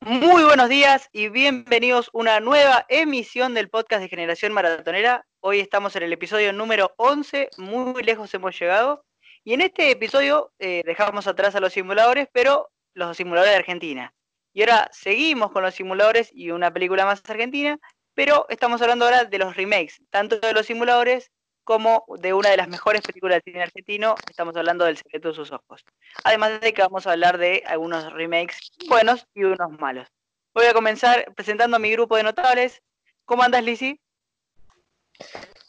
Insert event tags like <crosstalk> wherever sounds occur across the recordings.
Muy buenos días y bienvenidos a una nueva emisión del podcast de Generación Maratonera. Hoy estamos en el episodio número 11, muy lejos hemos llegado. Y en este episodio eh, dejamos atrás a los simuladores, pero los simuladores de Argentina. Y ahora seguimos con los simuladores y una película más argentina, pero estamos hablando ahora de los remakes, tanto de los simuladores como de una de las mejores películas del cine argentino, estamos hablando del secreto de sus ojos. Además de que vamos a hablar de algunos remakes buenos y unos malos. Voy a comenzar presentando a mi grupo de notables. ¿Cómo andas, Lizzy?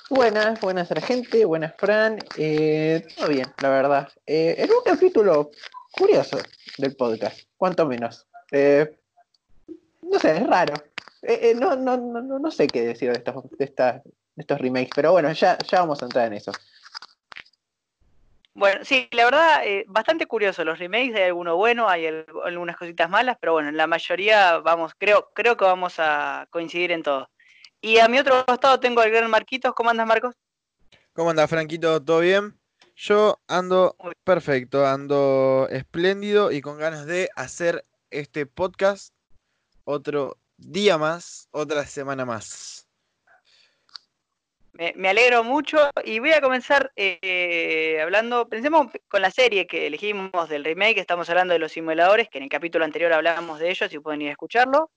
Buenas, buenas a gente, buenas Fran. Eh, todo bien, la verdad. Eh, en un capítulo curioso del podcast, cuanto menos. Eh, no sé, es raro. No, no, no, no sé qué decir de, estas, de, estas, estos remakes, pero bueno, ya, ya vamos a entrar en eso. Bueno, sí, la verdad, eh, bastante curioso los remakes, hay alguno bueno, hay algunas cositas malas, pero bueno, en la mayoría vamos, creo, creo que vamos a coincidir en todo. Y a mi otro costado tengo al gran Marquitos, ¿cómo andas Marcos? ¿Cómo andas Franquito? ¿Todo bien? Yo ando perfecto, ando espléndido y con ganas de hacer este podcast otro día más, otra semana más. Me, alegro mucho y voy a comenzar eh, hablando, pensemos con la serie que elegimos del remake, estamos hablando de los simuladores, que en el capítulo anterior hablábamos de ellos, si pueden ir a escucharlo,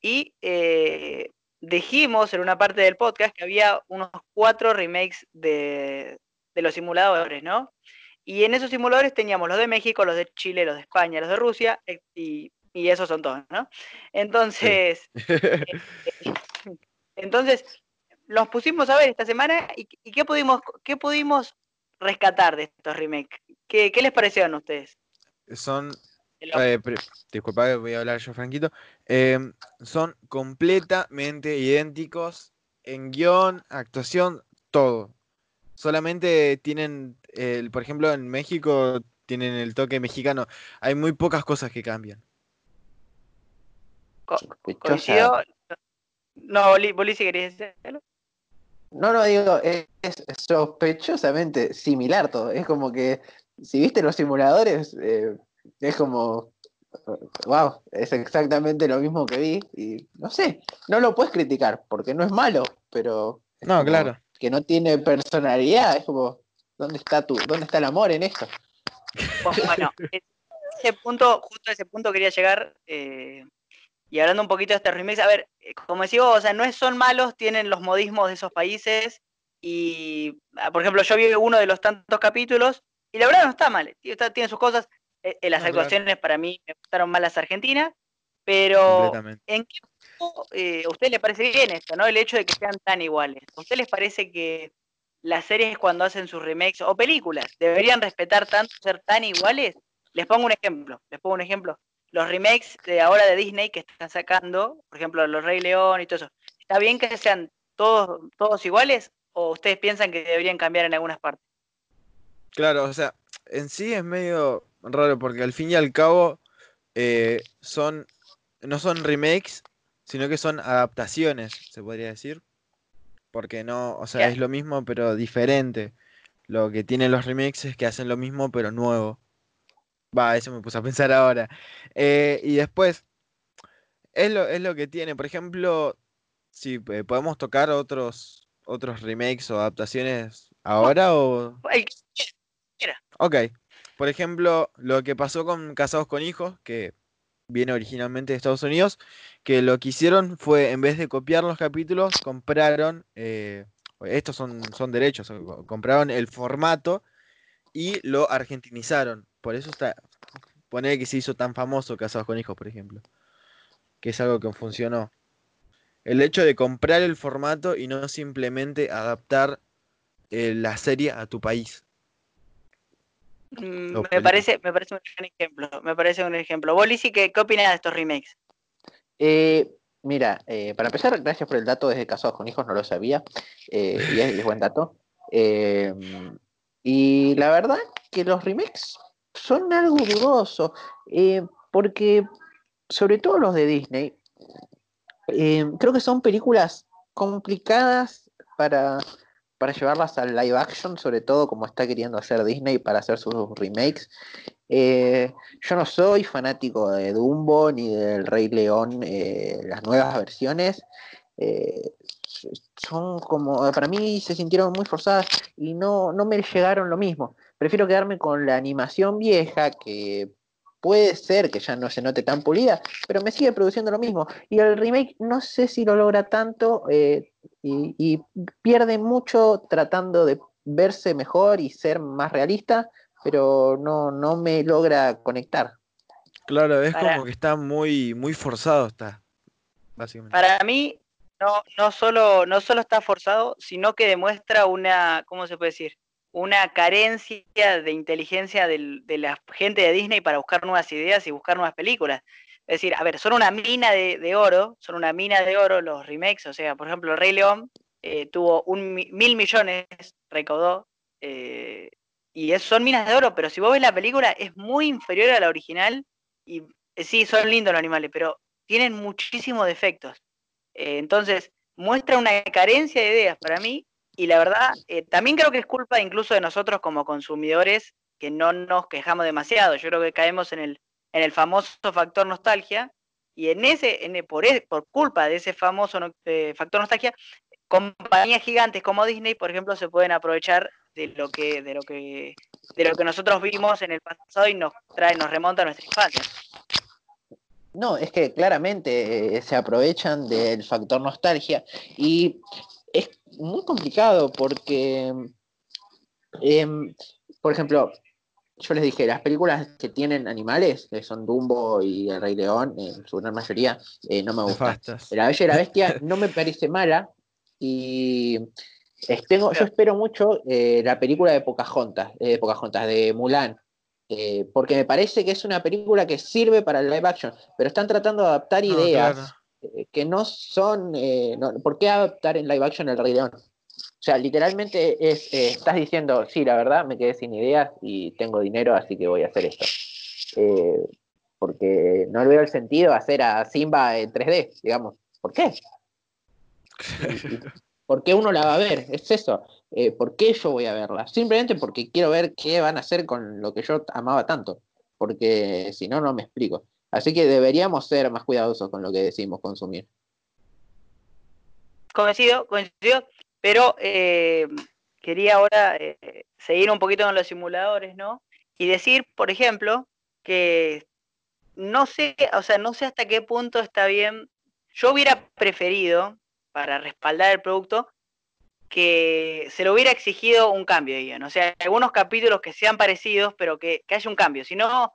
y eh, dijimos en una parte del podcast que había unos cuatro remakes de, los simuladores, ¿no? Y en esos simuladores teníamos los de México, los de Chile, los de España, los de Rusia, eh, y, esos son todos, ¿no? Entonces, <laughs> entonces los pusimos a ver esta semana y, qué pudimos, qué pudimos rescatar de estos remakes. ¿Qué, les parecieron a ustedes? Son eh, disculpa, voy a hablar yo, Franquito. Eh, son completamente idénticos en guion, actuación, todo. Solamente tienen, el, por ejemplo, en México tienen el toque mexicano. Hay muy pocas cosas que cambian. Coincido. No, Boli, si querías decirlo. No, no, digo, es, sospechosamente similar todo. Es como que, si viste los simuladores, eh, es como, wow, es exactamente lo mismo que vi. Y no sé, no lo puedes criticar, porque no es malo, pero... No, claro. Que no tiene personalidad, es como, ¿dónde está tu, dónde está el amor en esto? Bueno, ese punto, justo a ese punto quería llegar. Eh, y hablando un poquito de este remix, a ver, eh, como decía o sea, no son malos, tienen los modismos de esos países. Y, ah, por ejemplo, yo vi uno de los tantos capítulos y la verdad no está mal, tiene sus cosas. Eh, eh, las actuaciones para mí me gustaron más las argentinas, pero ¿en qué eh, a usted le parece bien esto, no? El hecho de que sean tan iguales. ¿A usted les parece que las series cuando hacen sus remakes o películas deberían respetar tanto ser tan iguales? Les pongo un ejemplo, les pongo un ejemplo los remakes de ahora de Disney que están sacando, por ejemplo, Los Rey León y todo eso, ¿está bien que sean todos, todos iguales o ustedes piensan que deberían cambiar en algunas partes? Claro, o sea, en sí es medio raro porque al fin y al cabo eh, son no son remakes, sino que son adaptaciones, se podría decir. Porque no, o sea, es lo mismo pero diferente. Lo que tienen los remakes es que hacen lo mismo pero nuevo. Va, eso me puse a pensar ahora. Eh, y después, es lo, es lo que tiene. Por ejemplo, si eh, podemos tocar otros, otros remakes o adaptaciones ahora o. Ok. Por ejemplo, lo que pasó con Casados con Hijos, que viene originalmente de Estados Unidos, que lo que hicieron fue, en vez de copiar los capítulos, compraron, eh, estos son, son derechos, compraron el formato y lo argentinizaron. Por eso está. Poner que se hizo tan famoso Casados con Hijos, por ejemplo. Que es algo que funcionó. El hecho de comprar el formato y no simplemente adaptar eh, la serie a tu país. Mm, me, parece, me parece un ejemplo. Me parece un ejemplo. ¿Vos, qué, qué opinas de estos remakes? Eh, mira, eh, para empezar, gracias por el dato desde Casados con Hijos, no lo sabía. y es, buen dato. y la verdad que los remakes son algo dudoso, eh, porque sobre todo los de Disney, eh, creo que son películas complicadas para para llevarlas al live action, sobre todo como está queriendo hacer Disney para hacer sus remakes. Eh, yo no soy fanático de Dumbo ni del Rey León, las nuevas versiones. Son como, para mí se sintieron muy forzadas y no, no me llegaron lo mismo. Prefiero quedarme con la animación vieja que puede ser que ya no se note tan pulida, pero me sigue produciendo lo mismo. Y el remake no sé si lo logra tanto y, y, pierde mucho tratando de verse mejor y ser más realista, pero no, no me logra conectar. Claro, es como que está muy, muy forzado, está, básicamente. Para mí, no, no, solo, no solo está forzado, sino que demuestra una, ¿cómo se puede decir? Una carencia de inteligencia de la gente de Disney para buscar nuevas ideas y buscar nuevas películas. Es decir, a ver, son una mina de, oro, son una mina de oro los remakes, o sea, por ejemplo, Rey León eh, tuvo un mil millones, recaudó, eh, y son minas de oro, pero si vos ves la película es muy inferior a la original, y eh, sí, son lindos los animales, pero tienen muchísimos defectos. entonces, muestra una carencia de ideas para mí, y la verdad, también creo que es culpa incluso de nosotros como consumidores, que no nos quejamos demasiado. Yo creo que caemos en el en el famoso factor nostalgia, y en ese, en, por, por culpa de ese famoso eh, factor nostalgia, compañías gigantes como Disney, por ejemplo, se pueden aprovechar de lo que, de lo que, de lo que nosotros vimos en el pasado y nos trae, nos remonta a nuestra infancia. No, es que claramente eh, se aprovechan del factor nostalgia y es muy complicado porque, em, por ejemplo, yo les dije, las películas que tienen animales, que son Dumbo y El Rey León, en su gran mayoría, eh, no me gustan. La Bella y la Bestia <laughs> no me parece mala y tengo, yo espero mucho eh, la película de Pocahontas, de Pocahontas, de Mulan, eh, porque me parece que es una película que sirve para el live action, pero están tratando de adaptar ideas que no son... ¿Por qué adaptar en live action El Rey León? O sea, literalmente es, eh, estás diciendo, sí, la verdad, me quedé sin ideas y tengo dinero, así que voy a hacer esto. Eh, porque no le veo el sentido hacer a Simba en 3D, digamos. ¿Por qué? <laughs> ¿Por qué uno la va a ver? Es eso. Eh, ¿Por qué yo voy a verla? Simplemente porque quiero ver qué van a hacer con lo que yo amaba tanto. Porque si no, no me explico. Así que deberíamos ser más cuidadosos con lo que decimos consumir. Coincido, coincido. Pero eh, quería ahora eh, seguir un poquito con los simuladores, ¿no? Y decir, por ejemplo, que no sé, o sea, no sé hasta qué punto está bien. Yo hubiera preferido, para respaldar el producto, que se le hubiera exigido un cambio, ¿no? O sea, algunos capítulos que sean parecidos, pero que, que haya un cambio. Si no,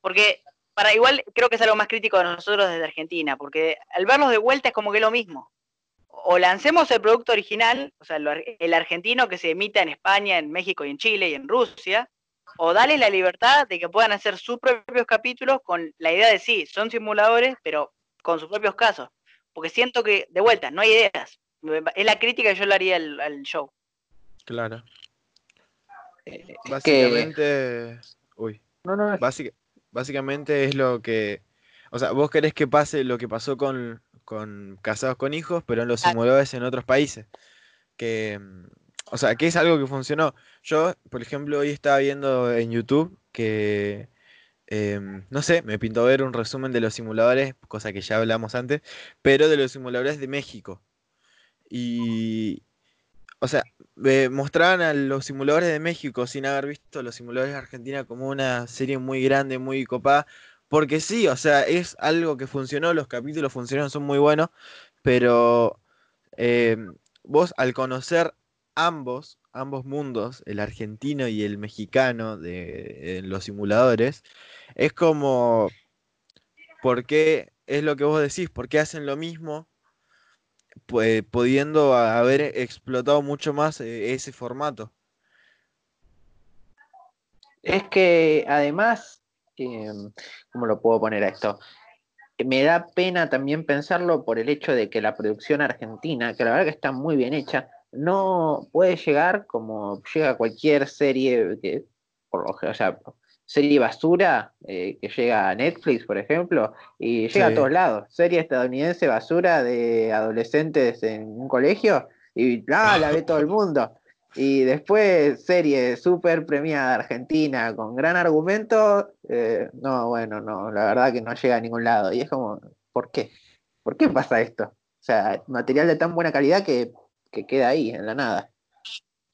porque para igual creo que es algo más crítico de nosotros desde Argentina, porque al verlos de vuelta es como que lo mismo o lancemos el producto original, o sea, el argentino que se emita en España, en México y en Chile y en Rusia, o dale la libertad de que puedan hacer sus propios capítulos con la idea de sí, son simuladores, pero con sus propios casos. Porque siento que, de vuelta, no hay ideas. Es la crítica que yo le haría al, show. Claro. Eh, básicamente. Uy. No, no. Básicamente es lo que. O sea, vos querés que pase lo que pasó con con casados con hijos, pero en los simuladores en otros países. Que, o sea, que es algo que funcionó. Yo, por ejemplo, hoy estaba viendo en YouTube que, em, no sé, me pintó ver un resumen de los simuladores, cosa que ya hablamos antes, pero de los simuladores de México. Y, o sea, mostraban a los simuladores de México sin haber visto los simuladores de Argentina como una serie muy grande, muy copada, porque sí, o sea, es algo que funcionó, los capítulos funcionaron, son muy buenos, pero em, vos al conocer ambos, ambos mundos, el argentino y el mexicano de los simuladores, es como, ¿por qué es lo que vos decís? ¿Por qué hacen lo mismo? Pues, pudiendo haber explotado mucho más eh, ese formato. Es que además Em, ¿cómo lo puedo poner a esto? Me da pena también pensarlo por el hecho de que la producción argentina, que la verdad que está muy bien hecha, no puede llegar como llega cualquier serie que, por lo o sea, serie basura eh, que llega a Netflix, por ejemplo, y llega a todos lados. Serie estadounidense basura de adolescentes en un colegio y la ve todo el <laughs> mundo. Y después, serie súper premiada Argentina con gran argumento. eh, no, bueno, no, la verdad que no llega a ningún lado. Y es como, ¿por qué? ¿Por qué pasa esto? O sea, material de tan buena calidad que, que queda ahí, en la nada.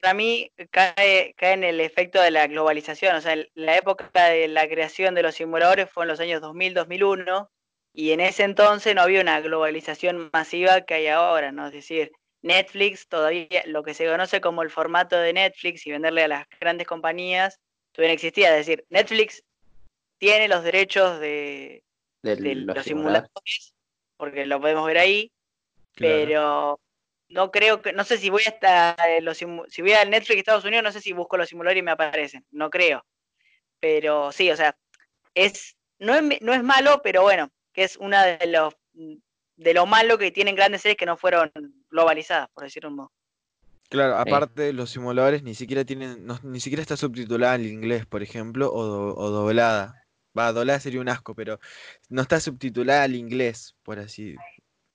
Para mí cae, cae en el efecto de la globalización. O sea, la época de la creación de los simuladores fue en los años 2000-2001 y en ese entonces no había una globalización masiva que hay ahora, ¿no? Es decir, Netflix todavía, lo que se conoce como el formato de Netflix y venderle a las grandes compañías, todavía no existía. Es decir, Netflix tiene los derechos de, de de los los simuladores. simuladores, porque lo podemos ver ahí, Claro. pero no creo que, no sé si voy hasta eh, los si voy al Netflix de Estados Unidos, no sé si busco los simuladores y me aparecen, no creo. Pero sí, o sea, es no es, no es malo, pero bueno, que es una de los de lo malo que tienen grandes series que no fueron globalizadas, por decirlo de un modo. Claro, Sí. aparte los simuladores ni siquiera tienen, no- ni siquiera está subtitulada en inglés, por ejemplo, o, do- o doblada. Va, doblada sería un asco, pero no está subtitulada al inglés, por así.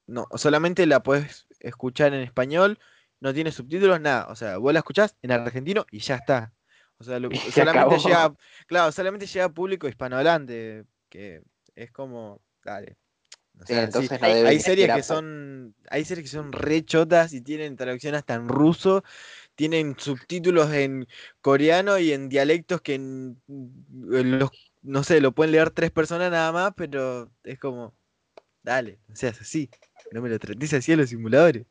No, solamente la puedes escuchar en español, no tiene subtítulos, nada. O sea, vos la escuchás en argentino y ya está. O sea, lo- <laughs> Y se solamente acabó. llega, claro, solamente llega a público hispanohablante, que es como, dale. O sea, sí, entonces no hay- series que son, hay series que son re chotas y tienen traducción hasta en ruso, tienen subtítulos en coreano y en dialectos que en- en los, no sé, lo pueden leer tres personas nada más, pero es como, dale, no seas así, no me lo trates así a los simuladores.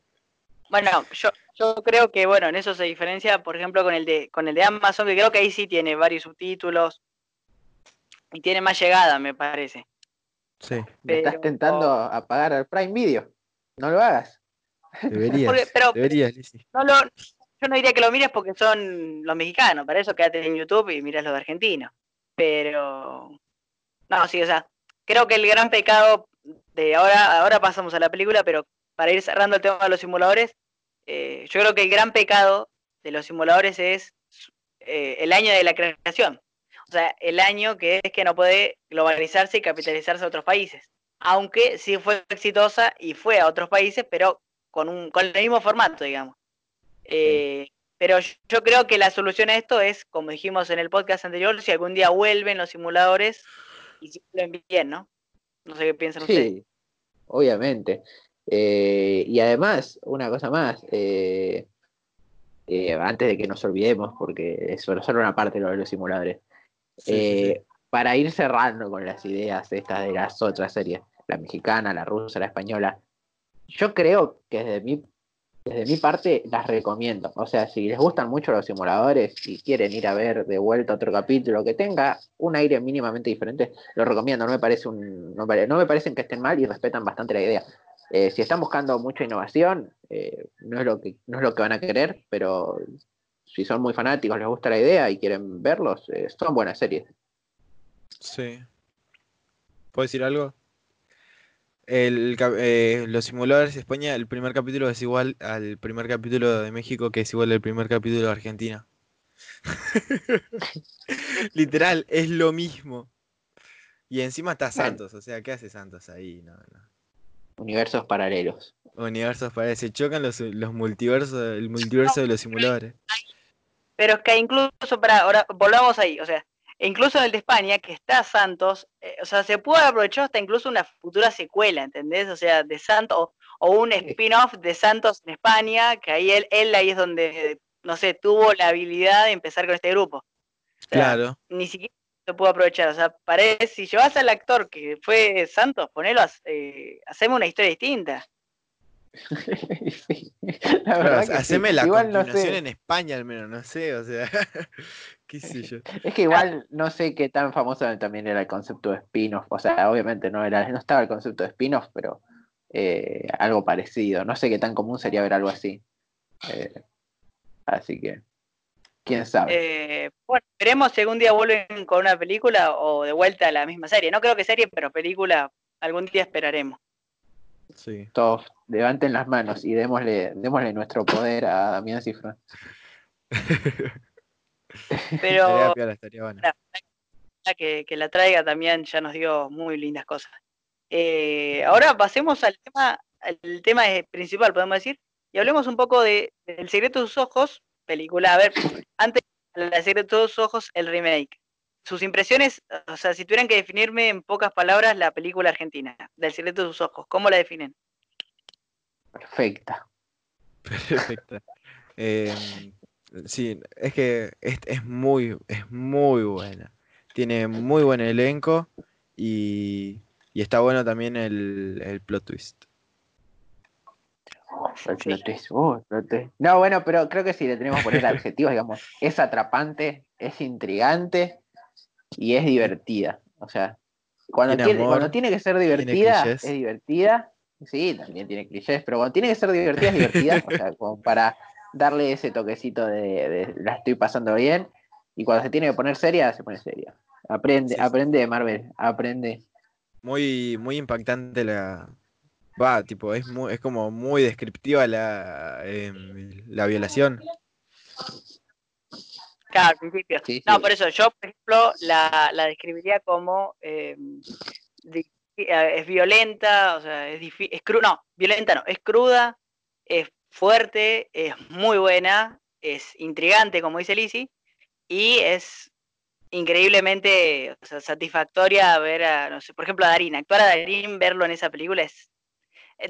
Bueno, yo, yo creo que bueno, en eso se diferencia, por ejemplo, con el de con el de Amazon, que creo que ahí sí tiene varios subtítulos y tiene más llegada, me parece. Sí, Me estás tentando a pagar al Prime Video. No lo hagas. deberías, Porque- pero- deberías. No lo, yo no diría que lo mires porque son los mexicanos, para eso quédate en YouTube y miras los de argentinos. Pero no, sí, o sea, creo que el gran pecado de ahora, ahora pasamos a la película, pero para ir cerrando el tema de los simuladores, eh, yo creo que el gran pecado de los simuladores es eh, el año de la creación. O sea, el año que es que no puede globalizarse y capitalizarse a otros países. Aunque sí fue exitosa y fue a otros países, pero con, un, con el mismo formato, digamos. Eh, pero yo, creo que la solución a esto es, como dijimos en el podcast anterior, si algún día vuelven los simuladores y si bien, ¿no? No sé qué piensan ustedes. Obviamente. Eh, y además, una cosa más, eh, eh, antes de que nos olvidemos, porque es solo solo una parte lo de los simuladores, Sí, sí, sí. para ir cerrando con las ideas estas de las otras series, la mexicana, la rusa, la española, yo creo que desde mi, desde mi parte las recomiendo. O sea, si les gustan mucho los simuladores y quieren ir a ver de vuelta otro capítulo que tenga un aire mínimamente diferente, lo recomiendo. No me parece no me parecen que estén mal y respetan bastante la idea. Eh, si están buscando mucha innovación, eh, no, es lo que, no es lo que van a querer, pero si son muy fanáticos, les gusta la idea y quieren verlos, eh, son buenas series. Sí. ¿Puedo decir algo? El, eh, los simuladores de España, el primer capítulo es igual al primer capítulo de México, que es igual al primer capítulo de Argentina. <laughs> Literal, es lo mismo. Y encima está Bueno. Santos, o sea, ¿qué hace Santos ahí? No, no. Universos paralelos. Universos para se chocan los, los multiversos, el multiverso de los simuladores. Pero es que incluso, para ahora volvamos ahí, o sea, incluso en el de España, que está Santos, eh, o sea, se puede aprovechar hasta incluso una futura secuela, ¿entendés? O sea, de Santos, o, o un spin-off de Santos en España, que ahí él, él ahí es donde, no sé, tuvo la habilidad de empezar con este grupo. O sea, Claro. Ni siquiera se pudo aprovechar, o sea, parece, si llevas al actor que fue Santos, ponelo, a- eh, hacemos una historia distinta. <laughs> Sí, la verdad que sí. haceme la Igual no continuación sé. en España al menos, no sé, o sea, <laughs> qué sé yo. <laughs> Es que igual no sé qué tan famoso también era el concepto de spin-off. O sea, obviamente no era, no estaba el concepto de spin-off, pero eh, algo parecido. No sé qué tan común sería ver algo así. Eh, así que, quién sabe. Eh, bueno, veremos si algún día vuelven con una película o de vuelta a la misma serie. No creo que serie, pero película algún día esperaremos. Sí. Todos levanten las manos y démosle, démosle nuestro poder a Damián Cifrón. <laughs> Pero Estaría piola, estaría bueno. que, que la traiga también ya nos dio muy lindas cosas. Eh, ahora pasemos al tema, al tema principal, podemos decir, y hablemos un poco de El secreto de sus ojos, película. A ver, antes de decir de sus ojos, el remake. Sus impresiones, o sea, si tuvieran que definirme en pocas palabras la película argentina, del secreto de sus ojos, ¿cómo la definen? Perfecta. <laughs> Perfecta. Em, sí, es que es, es muy, es muy buena. Tiene muy buen elenco y, y está bueno también el, el plot twist. Oh, el plot twist, oh, plot twist. No, bueno, pero creo que sí le tenemos que poner adjetivos, digamos. Es atrapante, es intrigante y es divertida. O sea, cuando Tiene tiene, amor, cuando tiene que ser divertida, es divertida. Sí, también tiene clichés, pero cuando tiene que ser divertida, es divertida. o sea, como para darle ese toquecito de, de la estoy pasando bien. Y cuando se tiene que poner seria, se pone seria. Aprende, Sí. aprende, Marvel, aprende. Muy, muy impactante la. Va, tipo, es, muy, es como muy descriptiva la, em, la violación. Claro, al principio. Sí, No, sí. por eso yo, por ejemplo, la, la describiría como eh, eh, es violenta, o sea, es difícil, es cruda, no, violenta no, es cruda, es fuerte, es muy buena, es intrigante, como dice Lizzie, y es increíblemente o sea, satisfactoria ver a, no sé, por ejemplo, a Darín, actuar a Darín, verlo en esa película es...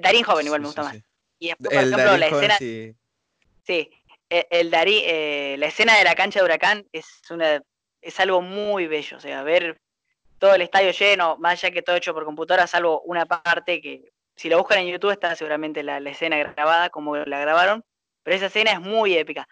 Darín joven igual me gusta sí, más. Y después, por El ejemplo, Darín la joven, escena... sí. Sí, e- el Darí, eh, la escena de la cancha de Huracán es una es algo muy bello, o sea, ver todo el estadio lleno, más allá que todo hecho por computadora, salvo una parte que si lo buscan en YouTube está seguramente la, la escena grabada como la grabaron, pero esa escena es muy épica.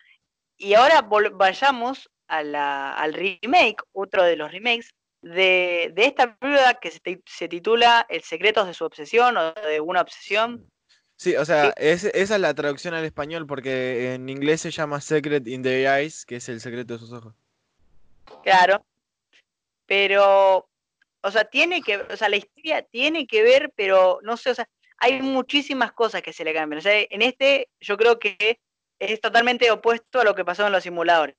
Y ahora vayamos al remake, otro de los remakes, de, de esta película que se, se titula El secretos de su obsesión o de una obsesión. Sí, o sea, es- esa es la traducción al español porque en inglés se llama Secret in the Eyes, que es el secreto de sus ojos. Claro. Pero, o sea, tiene que, o sea, la historia tiene que ver, pero no sé, o sea, hay muchísimas cosas que se le cambian. O sea, en este yo creo que es totalmente opuesto a lo que pasó en los simuladores.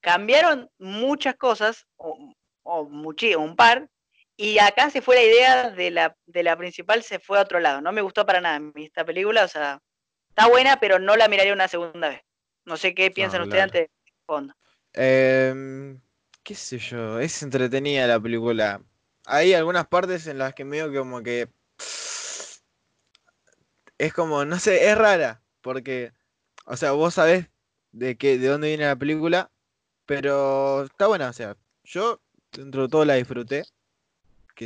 Cambiaron muchas cosas, o, o un par, y acá se fue la idea de la, de la principal, se fue a otro lado. No me gustó para nada esta película, o sea, está buena, pero no la miraría una segunda vez. No sé qué piensan ustedes claro. antes de fondo. Em, qué sé yo, es entretenida la película. Hay algunas partes en las que medio que como que <sniffs> es como, no sé, es rara, porque, o sea, vos sabés de qué, de dónde viene la película, pero está buena, o sea, yo dentro de todo la disfruté,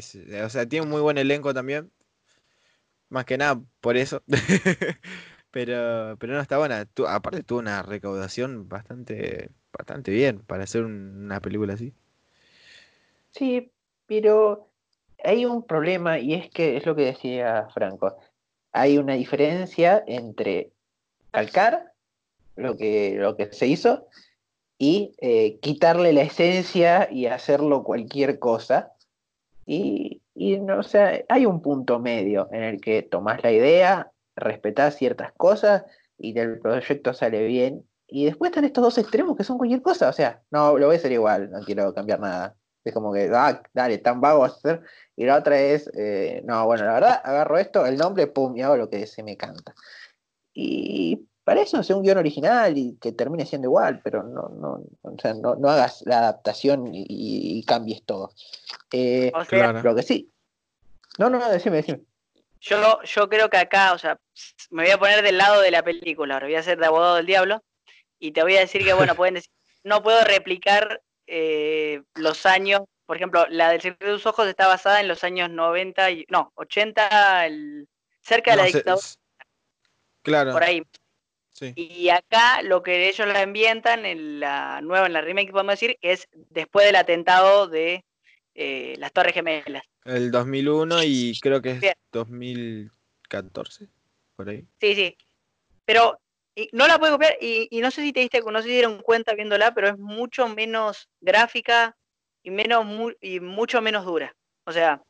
o sea, tiene un muy buen elenco también, más que nada por eso, <laughs> pero, pero no está buena, Tu- aparte tuvo una recaudación bastante, bastante bien para hacer un- una película así. Sí, pero hay un problema y es que es lo que decía Franco. Hay una diferencia entre calcar lo que, lo que se hizo y eh, quitarle la esencia y hacerlo cualquier cosa. Y, y no, o hay un punto medio en el que tomás la idea, respetás ciertas cosas y el proyecto sale bien. Y después están estos dos extremos que son cualquier cosa. O sea, no, lo voy a hacer igual, no quiero cambiar nada. Es como que, ah, dale, tan vago a hacer. Y la otra es, eh, no, bueno, la verdad, agarro esto, el nombre, pum, y hago lo que se me canta. Y para eso hacer un guion original y que termine siendo igual, pero no, no, o sea, no, no hagas la adaptación y, y- y cambies todo. Eh, O sea, Claro. lo que sí. No, no, no, decime, decime. Yo, yo creo que acá, o sea, me voy a poner del lado de la película, ahora voy a ser de abogado del diablo y te voy a decir que, bueno, <laughs> pueden decir, no puedo replicar eh, los años, por ejemplo, la del secreto de tus ojos está basada en los años 90, y, no, 80, el- cerca de No, la se- dictadura, claro, por ahí. Sí. Y acá lo que ellos la ambientan en la nueva, en la remake, podemos decir, es después del atentado de eh, las Torres Gemelas. El 2001 y creo que es Bien. 2014, por ahí. Sí, sí. Pero y no la puedo copiar y, y no sé si te diste, no sé si dieron cuenta viéndola, pero es mucho menos gráfica y menos mu- y mucho menos dura. O sea,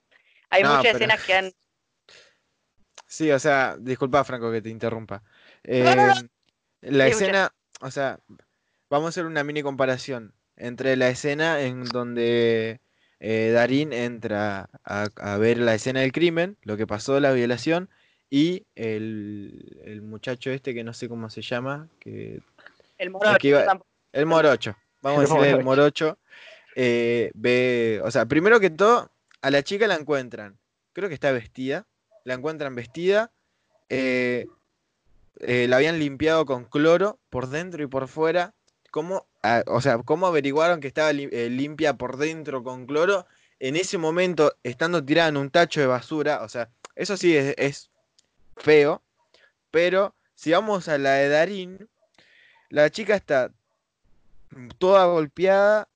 hay No, muchas pero- escenas que han <laughs> Sí, o sea, disculpa Franco que te interrumpa. Em, la escena, o sea, vamos a hacer una mini comparación entre la escena en donde eh, Darín entra a, a ver la escena del crimen, lo que pasó, la violación, y el, el muchacho este que no sé cómo se llama, que El morocho. Tampoco- El morocho. Vamos a El decirle el morocho. morocho. eh, ve, o sea, primero que todo, a la chica la encuentran. Creo que está vestida. La encuentran vestida. eh, eh, la habían limpiado con cloro por dentro y por fuera. ¿Cómo, o sea, ¿cómo averiguaron que estaba eh, limpia por dentro con cloro? En ese momento, estando tirada en un tacho de basura. O sea, eso sí es, es feo. Pero si vamos a la de Darín, la chica está toda golpeada,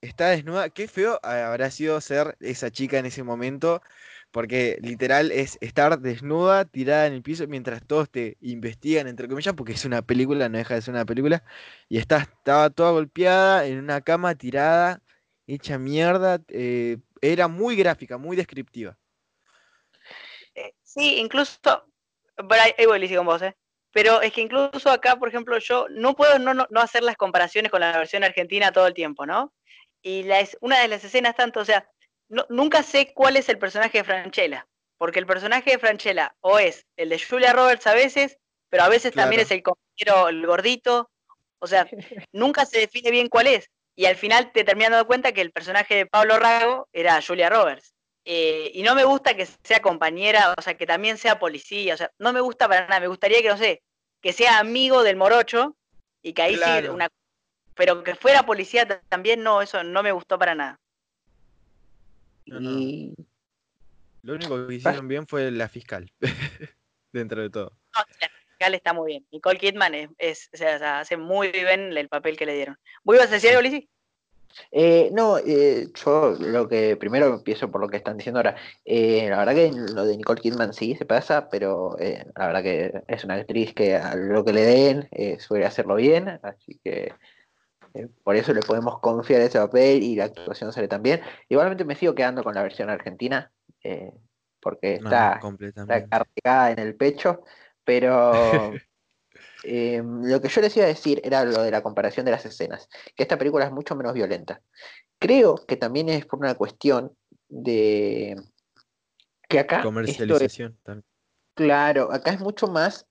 está desnuda. Qué feo habrá sido ser esa chica en ese momento, porque literal es estar desnuda, tirada en el piso, mientras todos te investigan, entre comillas, porque es una película, no deja de ser una película, y está, estaba toda golpeada en una cama tirada, hecha mierda. eh, era muy gráfica, muy descriptiva. Eh, sí, incluso. Lizzy, con vos, ¿eh? Pero es que incluso acá, por ejemplo, yo no puedo no, no, no hacer las comparaciones con la versión argentina todo el tiempo, ¿no? Y la es, una de las escenas tanto, o sea, no- nunca sé cuál es el personaje de Franchella, porque el personaje de Franchella o es el de Julia Roberts a veces, pero a veces también es el compañero, el gordito, o sea, <laughs> nunca se define bien cuál es. Y al final te terminas dando cuenta que el personaje de Pablo Rago era Julia Roberts. Eh, y no me gusta que sea compañera, o sea, que también sea policía, o sea, no me gusta para nada, me gustaría que, no sé, que sea amigo del morocho y que ahí sí Claro. una... Pero que fuera policía también no, eso no me gustó para nada. No, no. Y Lo único que hicieron bien fue la fiscal, <laughs> dentro de todo. No, la fiscal está muy bien. Nicole Kidman es, es- o sea, hace muy bien el papel que le dieron. ¿Vos ibas a decir algo, Lizzy? Eh, no, eh, yo lo que primero empiezo por lo que están diciendo ahora. Eh, la verdad que lo de Nicole Kidman sí se pasa, pero eh, la verdad que es una actriz que a lo que le den eh, suele hacerlo bien, así que eh, por eso le podemos confiar ese papel y la actuación sale también. Igualmente me sigo quedando con la versión argentina, eh, porque No, está, completamente. arraigada en el pecho, pero <laughs> eh, lo que yo les iba a decir era lo de la comparación de las escenas, que esta película es mucho menos violenta. Creo que también es por una cuestión de que acá es, Comercialización también. claro, acá es mucho más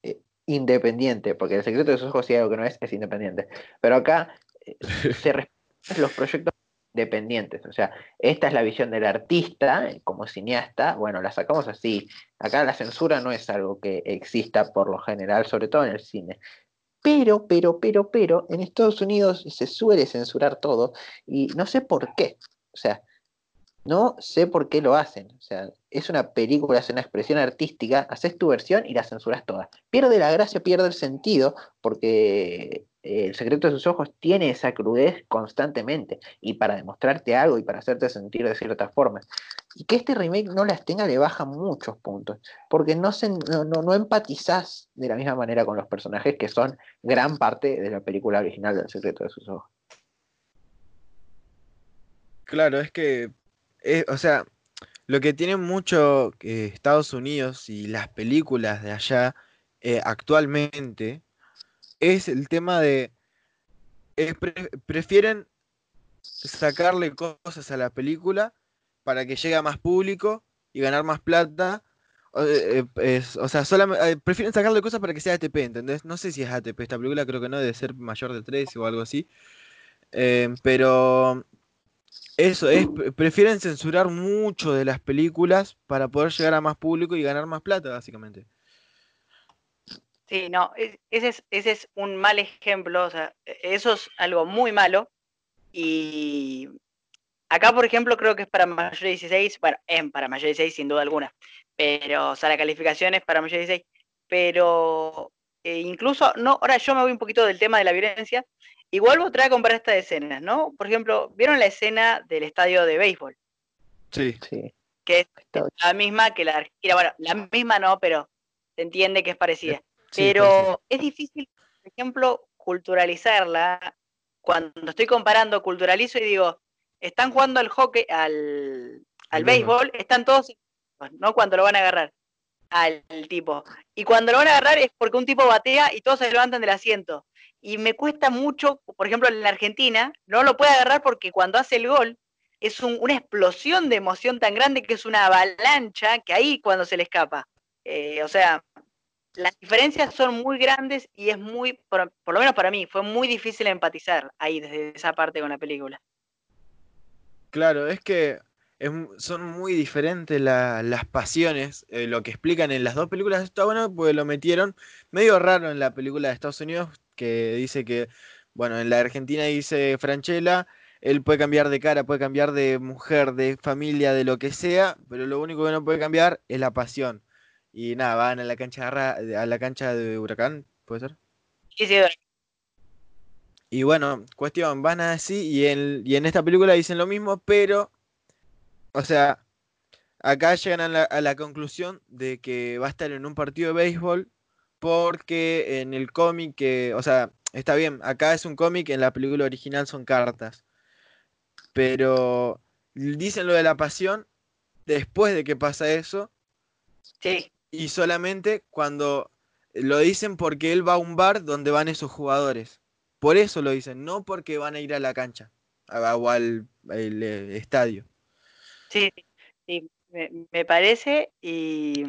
independiente, porque el secreto de sus ojos si hay algo que no es, es independiente. Pero acá se respetan los proyectos independientes. O sea, esta es la visión del artista eh, como cineasta. Bueno, la sacamos así. Acá la censura no es algo que exista por lo general, sobre todo en el cine. Pero, pero, pero, pero, en Estados Unidos se suele censurar todo y no sé por qué. O sea, no sé por qué lo hacen. O sea, es una película, es una expresión artística, haces tu versión y la censuras toda. Pierde la gracia, pierde el sentido, porque el secreto de sus ojos tiene esa crudez constantemente, y para demostrarte algo y para hacerte sentir de cierta forma. Y que este remake no las tenga le baja muchos puntos, porque no, se, no, no, no empatizás de la misma manera con los personajes que son gran parte de la película original del secreto de sus ojos. Claro, es que, eh, o sea, lo que tiene mucho eh, Estados Unidos y las películas de allá eh, actualmente es el tema de, eh, pre- prefieren sacarle cosas a la película para que llegue a más público y ganar más plata. O, eh, eh, es- o sea, solamente, prefieren sacarle cosas para que sea ATP, ¿entendés? No sé si es ATP esta película, creo que no, debe ser mayor de 13 o algo así. Eh, pero eso es, pre- prefieren censurar mucho de las películas para poder llegar a más público y ganar más plata, básicamente. Sí, no, e- ese es, ese es un mal ejemplo, o sea, e- eso es algo muy malo. Y acá, por ejemplo, creo que es para mayor de 16, bueno, es para mayor de 16 sin duda alguna, pero, o sea, la calificación es para mayor de 16, pero eh, incluso, no, ahora yo me voy un poquito del tema de la violencia, igual vos trae a comparar estas escenas, ¿no? Por ejemplo, ¿vieron la escena del estadio de béisbol? Sí. Sí. Que es la misma que la de Argentina, bueno, la misma no, pero se entiende que es parecida. Sí. Pero es difícil, por ejemplo, culturalizarla. Cuando estoy comparando, culturalizo y digo, están jugando al hockey, al, al béisbol, están todos, no cuando lo van a agarrar al tipo. Y cuando lo van a agarrar es porque un tipo batea y todos se levantan del asiento. Y me cuesta mucho, por ejemplo, en la Argentina, no lo puede agarrar porque cuando hace el gol es un- una explosión de emoción tan grande que es una avalancha que ahí cuando se le escapa. Eh, o sea, las diferencias son muy grandes y es muy, por, lo menos para mí, fue muy difícil empatizar ahí desde esa parte con la película. Claro, es que son muy diferentes las pasiones, eh, lo que explican en las dos películas está bueno porque lo metieron medio raro en la película de Estados Unidos que dice que, bueno, en la Argentina dice Franchella, él puede cambiar de cara, puede cambiar de mujer, de familia, de lo que sea, pero lo único que no puede cambiar es la pasión. Y nada, van a la cancha de, a la cancha de Huracán, ¿puede ser? Sí, sí. Y bueno, cuestión, van así y en, y en esta película dicen lo mismo, pero o sea, acá llegan a la, conclusión de que va a estar en un partido de béisbol porque en el cómic, que, o sea, está bien, acá es un cómic, en la película original son cartas. Pero dicen lo de la pasión después de que pasa eso. Sí. Y solamente cuando lo dicen porque él va a un bar donde van esos jugadores. Por eso lo dicen, no porque van a ir a la cancha o al eh, estadio. Sí, sí me, parece y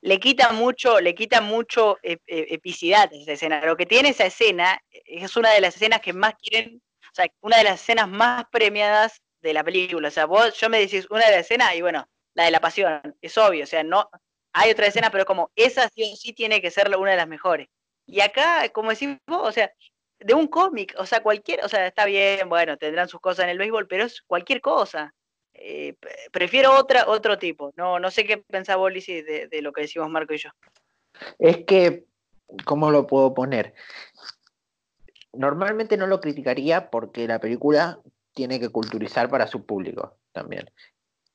le quita mucho, le quita mucho epicidad a esa escena. Lo que tiene esa escena es una de las escenas que más quieren, o sea, una de las escenas más premiadas de la película. O sea, vos, yo me decís una de las escenas y bueno, la de la pasión, es obvio, o sea, no, hay otra escena, pero como esa sí sí tiene que ser una de las mejores. Y acá, como decís vos, o sea, de un cómic, o sea, cualquier, o sea, está bien, bueno, tendrán sus cosas en el béisbol, pero es cualquier cosa. Eh, prefiero otra, otro tipo. No, no sé qué pensaba de, de lo que decimos Marco y yo. Es que, ¿cómo lo puedo poner? Normalmente no lo criticaría porque la película tiene que culturizar para su público también.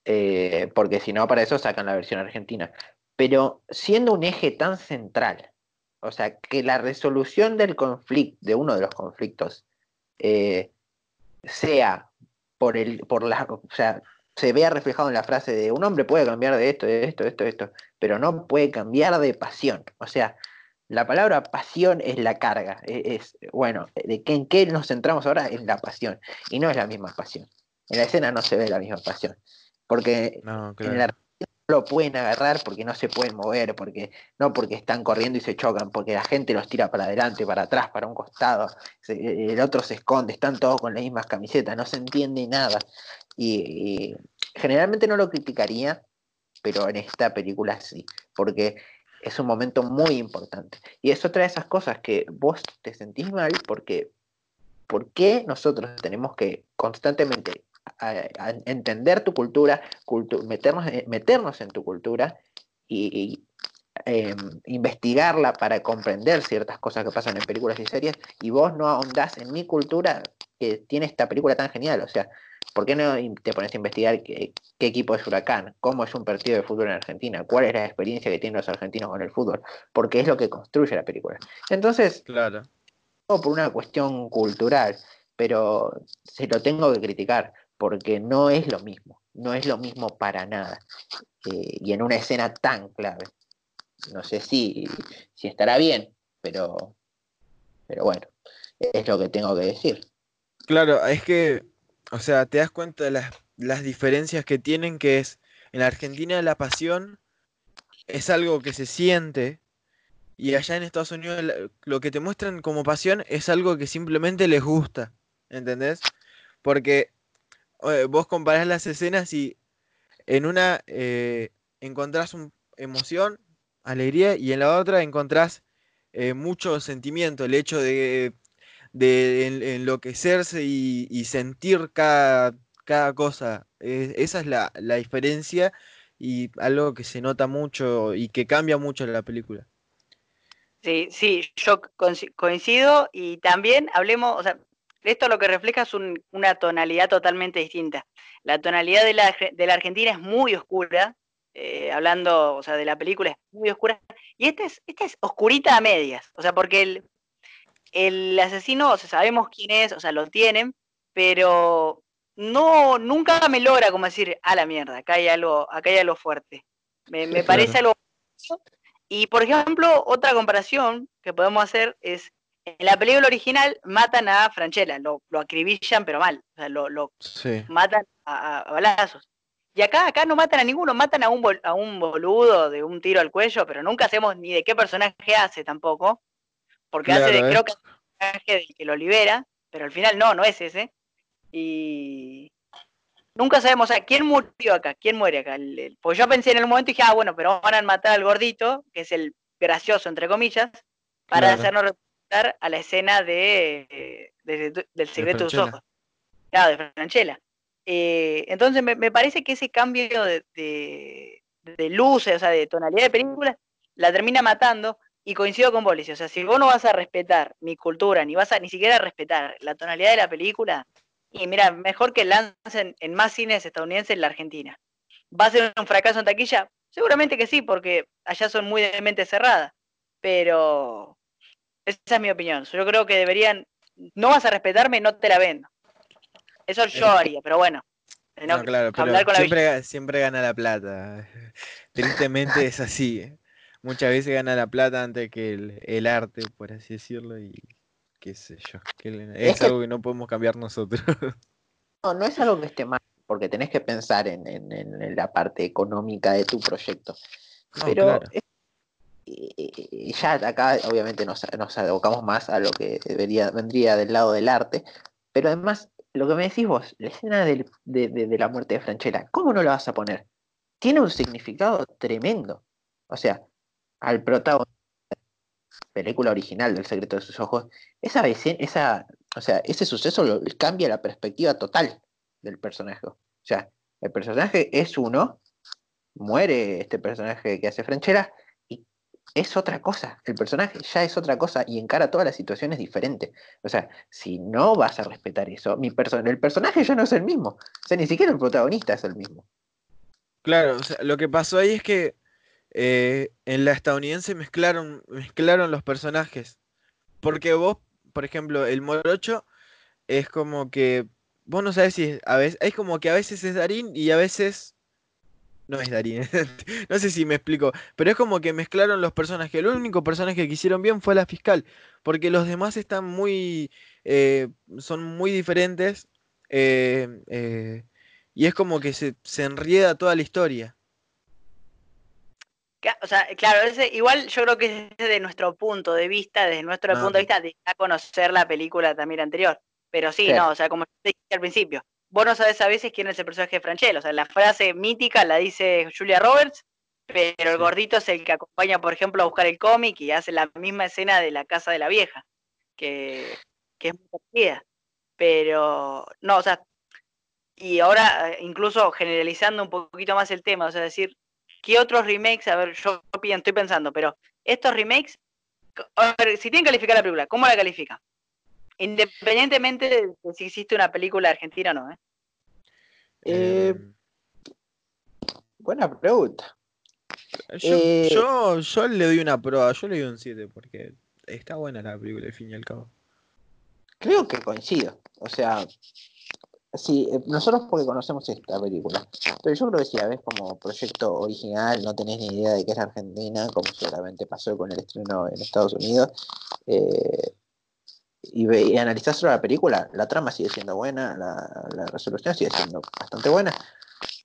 Eh, porque si no, para eso sacan la versión argentina. Pero siendo un eje tan central, o sea, que la resolución del conflicto, de uno de los conflictos, eh, sea por el, por la, o sea, se vea reflejado en la frase de un hombre puede cambiar de esto, de esto, de esto, de esto, pero no puede cambiar de pasión. O sea, la palabra pasión es la carga. E, es, bueno, de que, en qué nos centramos ahora en la pasión. Y no es la misma pasión. En la escena no se ve la misma pasión. Porque en la lo pueden agarrar porque no se pueden mover, porque no porque están corriendo y se chocan, porque la gente los tira para adelante, para atrás, para un costado, el otro se esconde, están todos con las mismas camisetas, no se entiende nada. Y, generalmente no lo criticaría, pero en esta película sí, porque es un momento muy importante. Y es otra de esas cosas que vos te sentís mal porque ¿por qué nosotros tenemos que constantemente a, entender tu cultura, meternos, eh, meternos en tu cultura y, em, investigarla para comprender ciertas cosas que pasan en películas y series, y vos no ahondás en mi cultura que tiene esta película tan genial. O sea, ¿por qué no te pones a investigar qué, equipo es Huracán? ¿Cómo es un partido de fútbol en Argentina? ¿Cuál es la experiencia que tienen los argentinos con el fútbol? Porque es lo que construye la película. Entonces, claro. por una cuestión cultural, pero se lo tengo que criticar porque no es lo mismo, no es lo mismo para nada. Eh, y en una escena tan clave. No sé si, si estará bien, pero, pero bueno, es lo que tengo que decir. Claro, es que, o sea, te das cuenta de las, las diferencias que tienen, que es, en Argentina la pasión es algo que se siente, y allá en Estados Unidos lo que te muestran como pasión es algo que simplemente les gusta, ¿entendés? Porque vos comparás las escenas y en una eh, encontrás un, emoción, alegría, y en la otra encontrás eh, mucho sentimiento, el hecho de, enloquecerse y, sentir cada, cada cosa. esa es la, diferencia y algo que se nota mucho y que cambia mucho en la película. Sí, sí, yo coincido y también hablemos, o sea, esto lo que refleja es una tonalidad totalmente distinta. La tonalidad de la, de la Argentina es muy oscura, eh, hablando, o sea, de la película es muy oscura, y esta es, esta es oscurita a medias, o sea, porque el, el asesino, o sea, sabemos quién es, o sea, lo tienen, pero no, nunca me logra como decir, a la mierda, acá hay algo, acá hay algo fuerte. Me, me parece algo... Y por ejemplo, otra comparación que podemos hacer es en la película original matan a Franchella, lo, acribillan pero mal, o sea, lo, matan a, balazos. Y acá, acá no matan a ninguno, matan a un, bol- a un boludo de un tiro al cuello, pero nunca hacemos ni de qué personaje hace tampoco. Porque hace de, creo es- que hace el personaje del que lo libera, pero al final no, no es ese. Y nunca sabemos, o sea, ¿quién murió acá? ¿Quién muere acá? El- el- Pues yo pensé en el momento y dije, ah, bueno, pero van a matar al gordito, que es el gracioso, entre comillas, para Claro. hacernos a la escena de, eh, de- del secreto de sus Francella. ojos. Claro, de Franchella. Eh, entonces me, me parece que ese cambio de, de, de luces, o sea, de tonalidad de película, la termina matando y coincido con Bolis. O sea, si vos no vas a respetar mi cultura, ni vas a ni siquiera respetar la tonalidad de la película, y mira, mejor que lancen en más cines estadounidenses en la Argentina. ¿Va a ser un fracaso en taquilla? Seguramente que sí, porque allá son muy de mente cerrada. Pero esa es mi opinión. Yo creo que deberían, no vas a respetarme, no te la vendo. Eso yo haría, pero bueno. No, claro, pero hablar con la siempre, ga- siempre gana la plata. <laughs> Tristemente es así. ¿eh? Muchas veces gana la plata antes que el, el arte, por así decirlo, y qué sé yo. que es que- algo que no podemos cambiar nosotros. <laughs> No, no es algo que esté mal, porque tenés que pensar en, en- en la parte económica de tu proyecto. No, Pero claro. es- ya acá obviamente nos, nos abocamos más a lo que debería, vendría del lado del arte, pero además, lo que me decís vos, la escena de, de- la muerte de Franchella, ¿cómo no la vas a poner? Tiene un significado tremendo. O sea, al protagonista de la película original del secreto de sus ojos, esa, esa, o sea, ese suceso cambia la perspectiva total del personaje. O sea, el personaje es uno, muere este personaje que hace Franchella y es otra cosa. El personaje ya es otra cosa y encara todas las situaciones diferentes. O sea, si no vas a respetar eso, mi el personaje ya no es el mismo. O sea, ni siquiera el protagonista es el mismo. Claro, o sea, lo que pasó ahí es que eh, en la estadounidense mezclaron, mezclaron los personajes. Porque vos, por ejemplo, el morocho es como que vos no sabés si es, a veces, es como que a veces es Darín y a veces no es Darín. <laughs> no sé si me explico, pero es como que mezclaron los personajes. El único personaje que hicieron bien fue la fiscal, porque los demás están muy, eh, son muy diferentes eh, eh, y es como que se, se enrieda toda la historia. O sea, claro, ese, igual yo creo que es de nuestro punto de vista, desde nuestro Ah, punto de vista, de conocer la película también anterior. Pero sí, Claro. no, o sea, como te dije al principio, vos no sabés a veces quién es el personaje de Franchella. O sea, la frase mítica la dice Julia Roberts, pero el gordito es el que acompaña, por ejemplo, a buscar el cómic y hace la misma escena de la casa de la vieja, que, que es muy parecida. Pero, no, o sea, y ahora eh, incluso generalizando un poquito más el tema, o sea, decir, ¿qué otros remakes? A ver, yo estoy pensando, pero estos remakes, a ver, si tienen que calificar la película, ¿cómo la califican? Independientemente de si existe una película argentina o no, ¿eh? Eh, Em, Buena pregunta. yo, eh, yo, yo le doy una prueba, yo le doy un 7 porque está buena la película al fin y al cabo. Creo que coincido. O sea, sí, eh, nosotros porque conocemos esta película. Pero yo creo que si la ves como proyecto original, no tenés ni idea de que es Argentina, como seguramente pasó con el estreno en Estados Unidos, eh, y, ve, y analizás solo la película, la trama sigue siendo buena, la, la resolución sigue siendo bastante buena.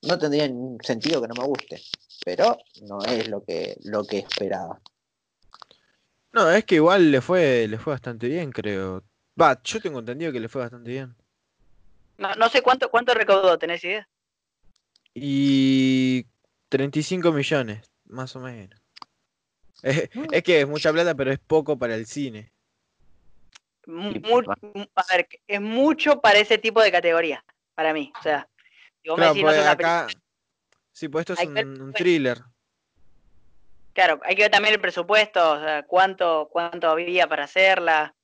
No tendría ningún sentido que no me guste, pero no es lo que, lo que esperaba. No, es que igual le fue, le fue bastante bien, creo. Va, yo tengo entendido que le fue bastante bien. No, no sé cuánto, cuánto recaudó, ¿tenés idea? Y 35 millones, más o menos. Es, es que es mucha plata, pero es poco para el cine. A ver, es mucho para ese tipo de categoría, para mí. O sea, si vos me decís, no es pues película- acá. Sí, pues esto es ver un, thriller. Claro, hay que ver también el presupuesto, o sea, cuánto, cuánto había para hacerla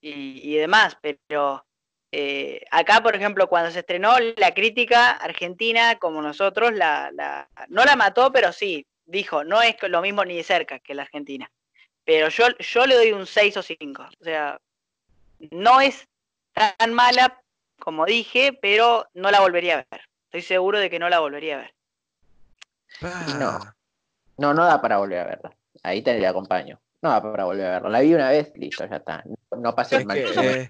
y, y demás, pero eh, acá, por ejemplo, cuando se estrenó, la crítica argentina, como nosotros, la, la, no la mató, pero sí, dijo, no es lo mismo ni de cerca que la Argentina. Pero yo, yo le doy un 6 o 5, o sea, no es tan mala como dije, pero no la volvería a ver. Estoy seguro de que no la volvería a ver. No. Pa. No, no da para volver a verla. Ahí te le acompaño. No da para volver a verla. La vi una vez, listo, ya está. No, no pasé Es el mal que, eh,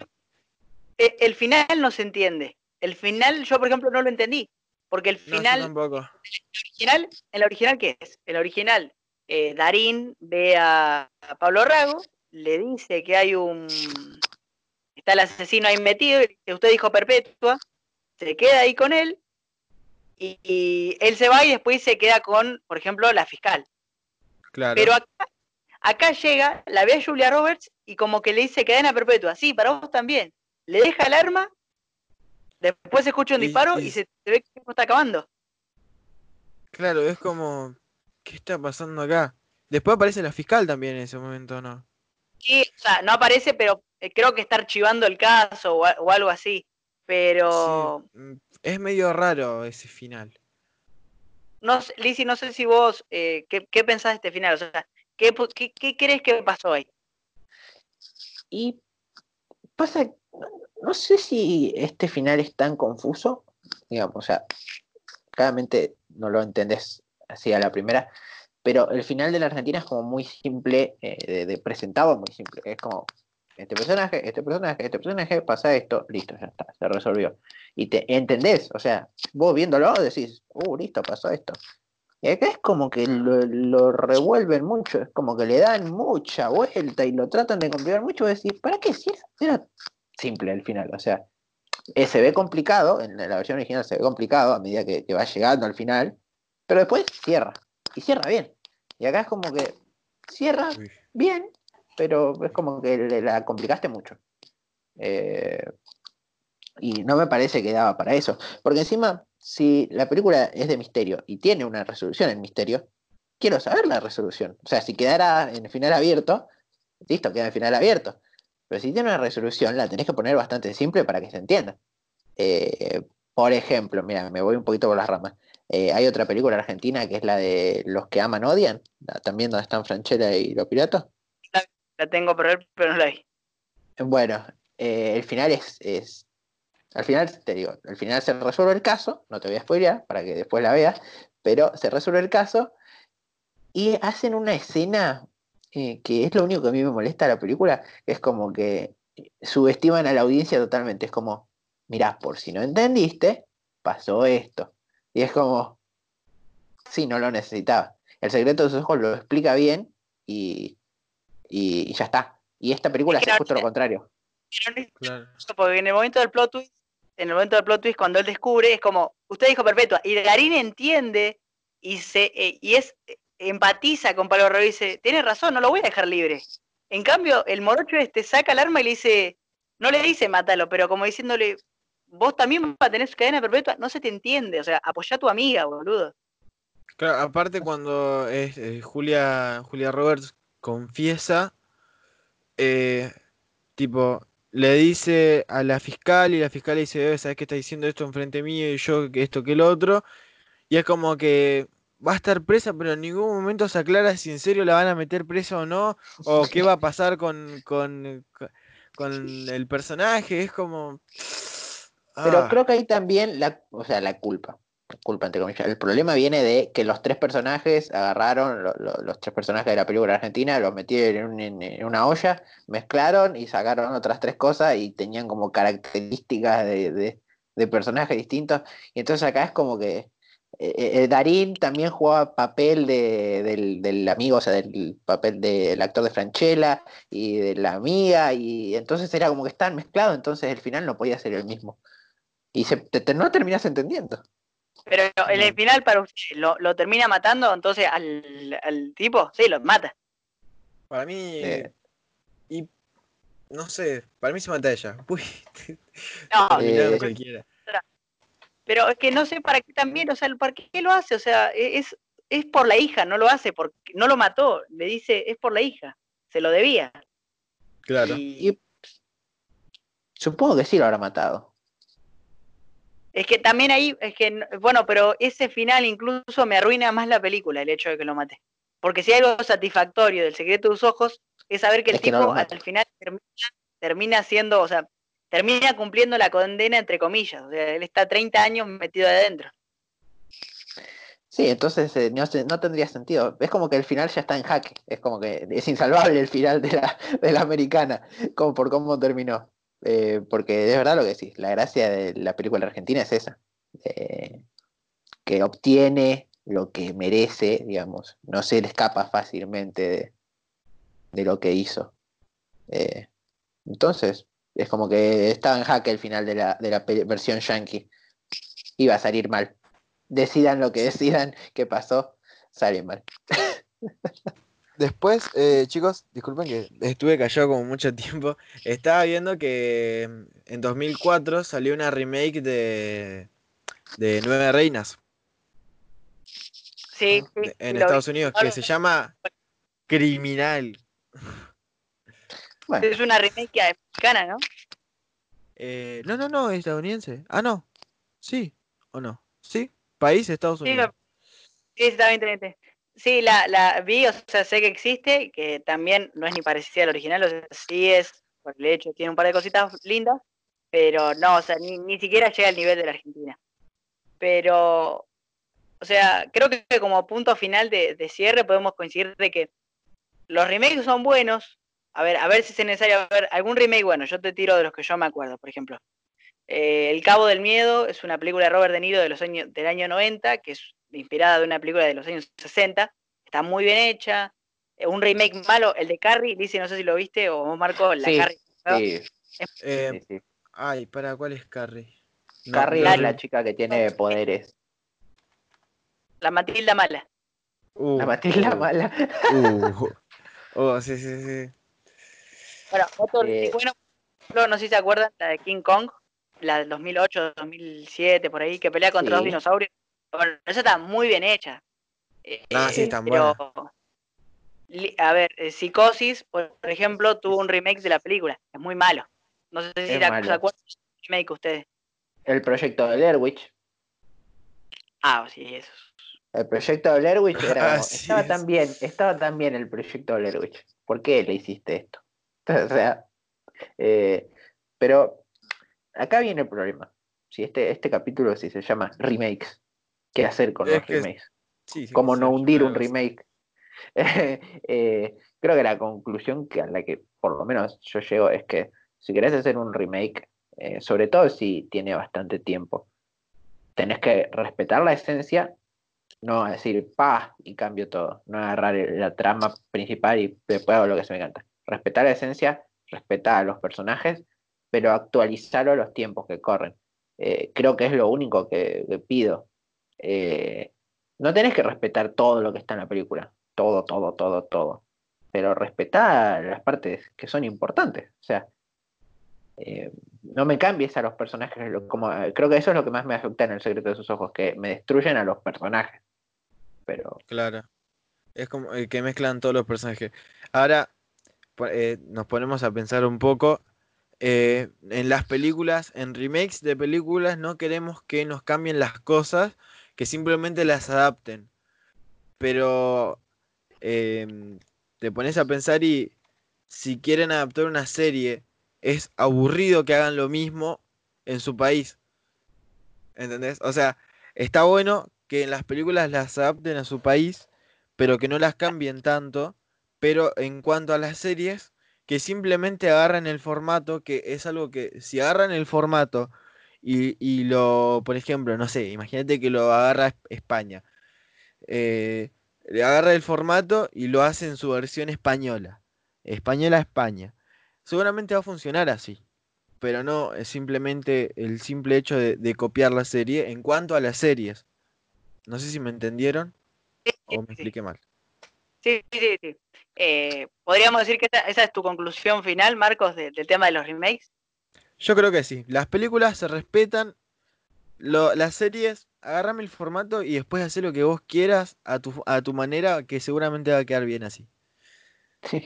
E- El final no se entiende. El final, yo por ejemplo no lo entendí. Porque el No, yo final, tampoco. original, el original, ¿qué es? El original, eh, Darín ve a, a Pablo Rago, le dice que hay un. Está el asesino ahí metido, y usted dijo perpetua, se queda ahí con él, y, y él se va y después se queda con, por ejemplo, la fiscal. Claro. Pero acá, acá llega, la ve a Julia Roberts y como que le dice cadena perpetua. Sí, para vos también. Le deja el arma, después se escucha un Y- disparo y, y- se, se ve que el tiempo está acabando. Claro, es como. ¿Qué está pasando acá? Después aparece la fiscal también en ese momento, ¿no? Sí, o sea, no aparece, pero eh, creo que está archivando el caso o, algo así. Pero Sí, mm, es medio raro ese final. no sé, Lizzy, no sé si vos, eh, ¿qué, qué pensás de este final? O sea, ¿qué, qué, qué crees que pasó ahí? Y pasa, no- no sé si este final es tan confuso, digamos, o sea, claramente no lo entendés así a la primera, pero el final de la Argentina es como muy simple, eh, de, de presentado muy simple, es como, este personaje, este personaje, este personaje, pasa esto, listo, ya está, se resolvió. Y te entendés, o sea, vos viéndolo decís, uh, listo, pasó esto. Y acá es como que lo, revuelven mucho, es como que le dan mucha vuelta y lo tratan de complicar mucho. Y decir, ¿para qué? Si es- era simple al final, o sea, eh, se ve complicado, en la versión original se ve complicado a medida que, que va llegando al final, pero después cierra, y cierra bien. Y acá es como que cierra Uy. bien, pero es como que le- la complicaste mucho. Eh, y no me parece que daba para eso. Porque encima, si la película es de misterio y tiene una resolución en misterio, quiero saber la resolución. O sea, si quedara en el final abierto, listo, queda en el final abierto. Pero si tiene una resolución, la tenés que poner bastante simple para que se entienda. Eh, por ejemplo, mira, me voy un poquito por las ramas. Eh, hay otra película argentina que es la de Los que aman odian, también donde están Franchella y los piratas. La tengo por ver, pero no la vi. Bueno, eh, el final es, es- Al final, te digo, al final se resuelve el caso, no te voy a spoilear para que después la veas, pero se resuelve el caso y hacen una escena eh, que es lo único que a mí me molesta de la película, es como que subestiman a la audiencia totalmente, es como, mirá, por si no entendiste, pasó esto. Y es como, sí, no lo necesitaba. El secreto de sus ojos lo explica bien y, y, y ya está. Y esta película Es que justo lo contrario. Claro. Porque en el momento del plot twist, en el momento del plot twist, cuando él descubre, es como, usted dijo perpetua, y Darín entiende y se eh, y es empatiza con Pablo Rago y dice, tienes razón, no lo voy a dejar libre. En cambio, el morocho este saca el arma y le dice, no le dice mátalo, pero como diciéndole, vos también vas a tener cadena perpetua, no se te entiende, o sea, apoyá a tu amiga, boludo. Claro, aparte cuando eh, Julia, Julia Roberts confiesa, eh, tipo, le dice a la fiscal y la fiscal le dice, "Eh, ¿sabes qué está diciendo esto enfrente mío y yo que esto que el otro? Y es como que va a estar presa, pero en ningún momento se aclara si en serio la van a meter presa o no, o qué va a pasar con, con, con el personaje, es como... Pero ah, creo que hay también la, o sea, la culpa. Culpa entre comillas. El problema viene de que los tres personajes agarraron, lo- lo- los tres personajes de la película argentina, los metieron en, un- en- en una olla, mezclaron y sacaron otras tres cosas y tenían como características de, de- de personajes distintos. Y entonces acá es como que eh, eh, Darín también jugaba papel de, del, del amigo, o sea, del papel del actor de Franchella y de la amiga, y entonces era como que estaban mezclados, entonces el final no podía ser el mismo. Y se, te- te- no terminas entendiendo. Pero en el final, para usted, ¿lo, lo termina matando entonces al, al tipo? Sí, lo mata. Para mí, Eh. y no sé, para mí se mata ella. <laughs> Uy, No, Eh, cualquiera. pero es que no sé para qué también, o sea, ¿para qué lo hace? O sea, e- es, es por la hija, no lo hace porque no lo mató, le dice, es por la hija, se lo debía. Claro. Y Y supongo que sí lo habrá matado. Es que también ahí, es que, bueno, pero ese final incluso me arruina más la película, el hecho de que lo mate. Porque si hay algo satisfactorio del secreto de tus ojos, es saber que el Es que no tipo mata. al final termina, termina siendo, o sea, termina cumpliendo la condena entre comillas. O sea, él está 30 años metido adentro. Sí, entonces eh, no tendría sentido. Es como que el final ya está en jaque. Es como que es insalvable el final de la, de la americana, como por cómo terminó. Eh, porque es verdad lo que decís, la gracia de la película argentina es esa. Eh, que obtiene lo que merece, digamos, no se le escapa fácilmente de, lo que hizo. Eh, entonces, es como que estaba en jaque el final de la, de la versión yankee. Iba a salir mal. Decidan lo que decidan que pasó, sale mal. <laughs> Después, eh, chicos, disculpen que estuve callado como mucho <laughs> tiempo. Estaba viendo que mm, en 2004 salió una remake de, de Nueve Reinas Sí, sí, sí, en lo vi. Estados Unidos, que se llama Criminal. Bueno, Es una remake mexicana, ¿no? Eh, no, no, no, es estadounidense. Ah, no. Sí, o no. Sí, país Estados Sí, Unidos. lo- sí, está bien, está bien. Sí, la, la vi, o sea, sé que existe, que también no es ni parecida al original, o sea, sí es, por el hecho, tiene un par de cositas lindas, pero no, o sea, ni, ni siquiera llega al nivel de la Argentina. Pero, o sea, creo que como punto final de, de cierre podemos coincidir de que los remakes son buenos. A ver, a ver si es necesario ver algún remake bueno. Yo te tiro de los que yo me acuerdo, por ejemplo. Eh, El Cabo del Miedo es una película de Robert De Niro de los años, del año 90, que es inspirada de una película de los años 60. Está muy bien hecha. Eh, un remake malo, el de Carrie, dice, no sé si lo viste, o vos, Marco, la Sí, Carrie. ¿no? sí, Eh, sí, sí. Ay, ¿para cuál es Carrie? No, Carrie no es la chica que tiene poderes. La Matilda Mala. Uh, La Matilda uh, mala. uh. <laughs> Oh, sí, sí, sí. Bueno, otro Eh, bueno, no sé si se acuerdan, la de King Kong, la del 2008, 2007, por ahí, que pelea contra dos Sí. dinosaurios. Bueno, esa está muy bien hecha. Eh, Ah, sí, está pero, li- A ver, eh, Psicosis, por ejemplo, tuvo un remake de la película. Es muy malo. No sé si Es se acuerdan del remake ustedes. El proyecto de Blair Witch. Ah, sí, eso. El proyecto de Blair Witch era <laughs> como, Así estaba es. tan bien, estaba tan bien el proyecto de Blair Witch. ¿Por qué le hiciste esto? <laughs> O sea, eh, pero acá viene el problema. Si este, este capítulo si se llama remakes, ¿qué hacer con Es los remakes? Sí, sí, ¿Cómo no hundir un remake? <laughs> Eh, creo que la conclusión que a la que por lo menos yo llego es que si querés hacer un remake, eh, sobre todo si tiene bastante tiempo, tenés que respetar la esencia, no decir pa y cambio todo, no agarrar la trama principal y después hago lo que se me canta. Respetar la esencia, respetar a los personajes, pero actualizarlo a los tiempos que corren. Eh, creo que es lo único que, que pido. Eh, no tenés que respetar todo lo que está en la película, todo, todo, todo, todo, pero respetar las partes que son importantes. O sea, eh, no me cambies a los personajes, como, eh, creo que eso es lo que más me afecta en El secreto de sus ojos, que me destruyen a los personajes. Pero Claro. Es como que mezclan todos los personajes. Ahora nos ponemos a pensar un poco. en las películas, en remakes de películas, no queremos que nos cambien las cosas, que simplemente las adapten. Pero em, te pones a pensar y si quieren adaptar una serie, es aburrido que hagan lo mismo en su país. ¿Entendés? O sea, está bueno que en las películas las adapten a su país, pero que no las cambien tanto. Pero en cuanto a las series, que simplemente agarran el formato, que es algo que si agarran el formato y, y lo, por ejemplo, no sé, imagínate que lo agarra Es- España. eh, le agarra el formato y lo hace en su versión española. Española a España. Seguramente va a funcionar así. Pero no es simplemente el simple hecho de, de copiar la serie en cuanto a las series. No sé si me entendieron Sí, o me sí, expliqué mal. sí, sí, sí. Eh, Podríamos decir que esa, esa es tu conclusión final, Marcos, de- del tema de los remakes. Yo creo que sí. Las películas se respetan. lo- las series, agárrame el formato y después haz lo que vos quieras a tu, a tu manera, que seguramente va a quedar bien así.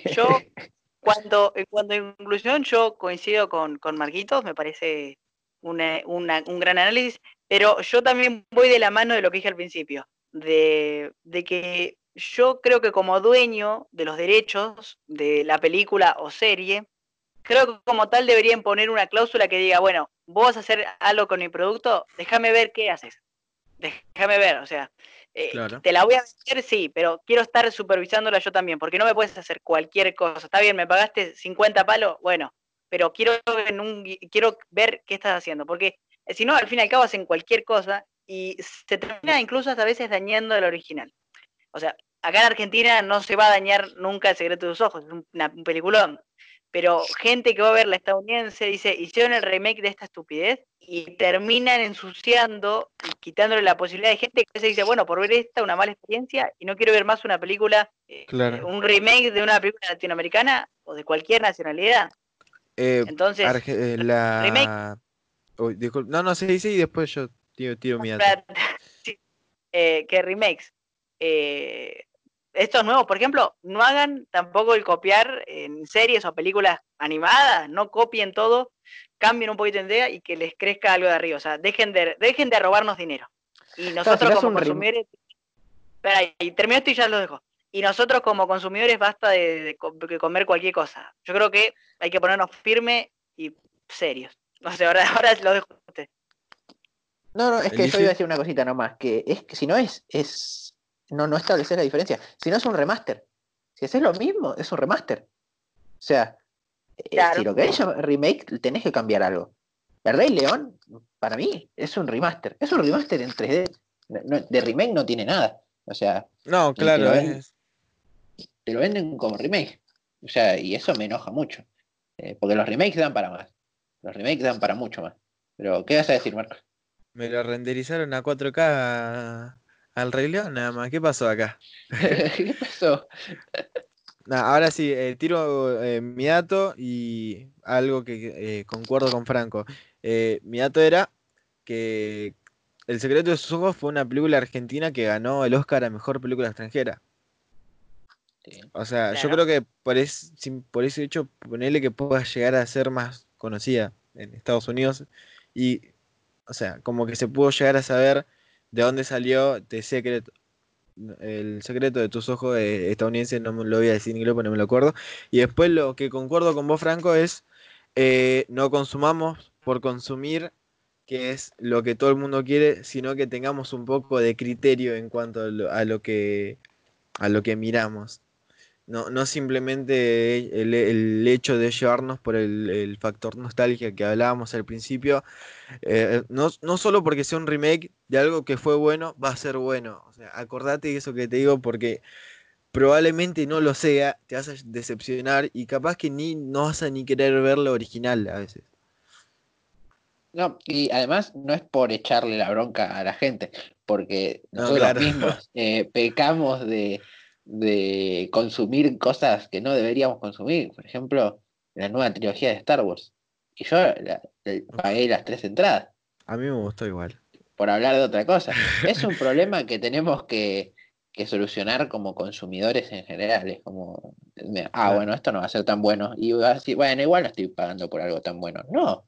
Yo, <laughs> cuando, en cuanto a inclusión, yo coincido con, con Marquitos, me parece una- una- un gran análisis, pero yo también voy de la mano de lo que dije al principio, de, de que yo creo que como dueño de los derechos de la película o serie, creo que como tal deberían poner una cláusula que diga, bueno, vos vas a hacer algo con mi producto, déjame ver qué haces. Déjame ver, o sea, eh, Claro. te la voy a vender, sí, pero quiero estar supervisándola yo también, porque no me puedes hacer cualquier cosa. Está bien, me pagaste 50 palos, bueno, pero quiero, en un, quiero ver qué estás haciendo, porque eh, si no, al fin y al cabo hacen cualquier cosa y se termina incluso hasta a veces dañando el original. O sea, acá en Argentina no se va a dañar nunca El secreto de tus ojos, es un peliculón. Pero gente que va a ver la estadounidense dice, hicieron el remake de esta estupidez y terminan ensuciando y quitándole la posibilidad de gente que se dice, bueno, por ver esta, una mala experiencia y no quiero ver más una película, eh, un remake de una película latinoamericana o de cualquier nacionalidad. Eh, Entonces, eh, la... remake... No, no, sí, sí, y después yo tiro, tiro mi <laughs> que remakes estos nuevos, por ejemplo, no hagan tampoco el copiar en series o películas animadas, no copien todo, cambien un poquito de idea y que les crezca algo de arriba. O sea, dejen de, dejen de robarnos dinero. Y nosotros como consumidores. Espera, y termino esto y ya lo dejo. Y nosotros como consumidores basta de, comer cualquier cosa. Yo creo que hay que ponernos firmes y serios. <laughs> No sé, ahora, ahora lo dejo a usted. No, no, es que yo iba a decir una cosita nomás, que es que si no es, es no, no estableces la diferencia. Si no es un remaster. Si haces lo mismo, es un remaster. O sea, eh, si lo querés llamar remake, tenés que cambiar algo. El Rey León, para mí, es un remaster. Es un remaster en 3D. de remake no tiene nada. O sea. No, claro. Te lo, venden, como remake. O sea, y eso me enoja mucho. Eh, porque los remakes dan para más. Los remakes dan para mucho más. Pero, ¿qué vas a decir, Marcos? Me lo renderizaron a 4K al Rey León nada más. ¿Qué pasó acá? <laughs> ¿Qué pasó? ahora sí, eh, tiro eh, mi dato y algo que eh, concuerdo con Franco. mi dato era que El secreto de sus ojos fue una película argentina que ganó el Oscar a Mejor Película Extranjera. O sea, yo creo que por, por ese hecho, ponerle que pueda llegar a ser más conocida en Estados Unidos y, o sea, como que se pudo llegar a saber de dónde salió el secreto de tus ojos eh, estadounidense, no me lo voy a decir inglés porque no me lo acuerdo. Y después lo que concuerdo con vos, Franco, es eh, no consumamos por consumir, que es lo que todo el mundo quiere, sino que tengamos un poco de criterio en cuanto a lo que, a lo que miramos. No, no simplemente el, hecho de llevarnos por el, factor nostalgia que hablábamos al principio, eh, no, no, solo porque sea un remake de algo que fue bueno, va a ser bueno. O sea, acordate de eso que te digo porque probablemente no lo sea, te vas a decepcionar y capaz que ni no vas a ni querer ver lo original a veces. No, y además no es por echarle la bronca a la gente, porque nosotros mismos eh, pecamos de de consumir cosas que no deberíamos consumir. Por ejemplo, la nueva trilogía de Star Wars. Y yo pagué las tres entradas. A mí me gustó igual. Por hablar de otra cosa. <laughs> es un problema que tenemos que, que, solucionar como consumidores en general. Es como, ah, bueno, esto no va a ser tan bueno. Y así, bueno, igual no estoy pagando por algo tan bueno. No.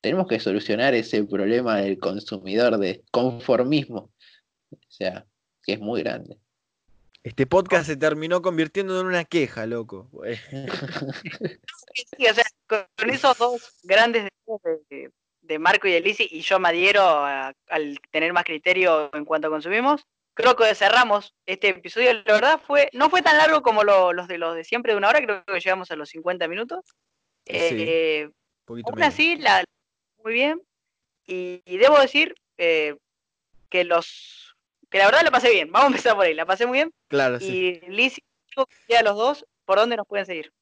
Tenemos que solucionar ese problema del consumidor de conformismo. O sea, que es muy grande. Este podcast se terminó convirtiendo en una queja, loco. <laughs> sí, o sea, con esos dos grandes de, de Marco y Elisi, y yo me adhiero al tener más criterio en cuanto consumimos, creo que cerramos este episodio. La verdad fue, no fue tan largo como los de los de siempre de una hora, creo que llegamos a los 50 minutos. Eh, aún así, la, muy bien. Y, debo decir eh, que los que la verdad la pasé bien. Vamos a empezar por ahí, la pasé muy bien. Claro, sí. Y Liz, a los dos, ¿por dónde nos pueden seguir?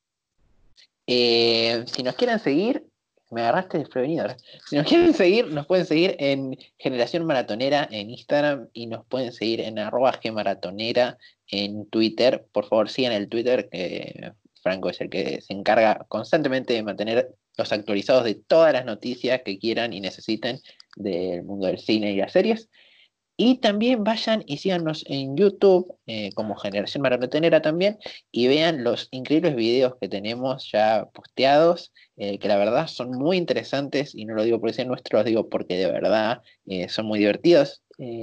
Eh, si nos quieren seguir, me agarraste desprevenido. Si nos quieren seguir, nos pueden seguir en Generación Maratonera en Instagram y nos pueden seguir en arroba Maratonera en Twitter. Por favor, sigan el Twitter, que Franco es el que se encarga constantemente de mantener los actualizados de todas las noticias que quieran y necesiten del mundo del cine y las series. Y también vayan y síganos en YouTube eh, como Generación Maratonera también y vean los increíbles videos que tenemos ya posteados, eh, que la verdad son muy interesantes y no lo digo porque sean nuestros, lo digo porque de verdad eh, son muy divertidos.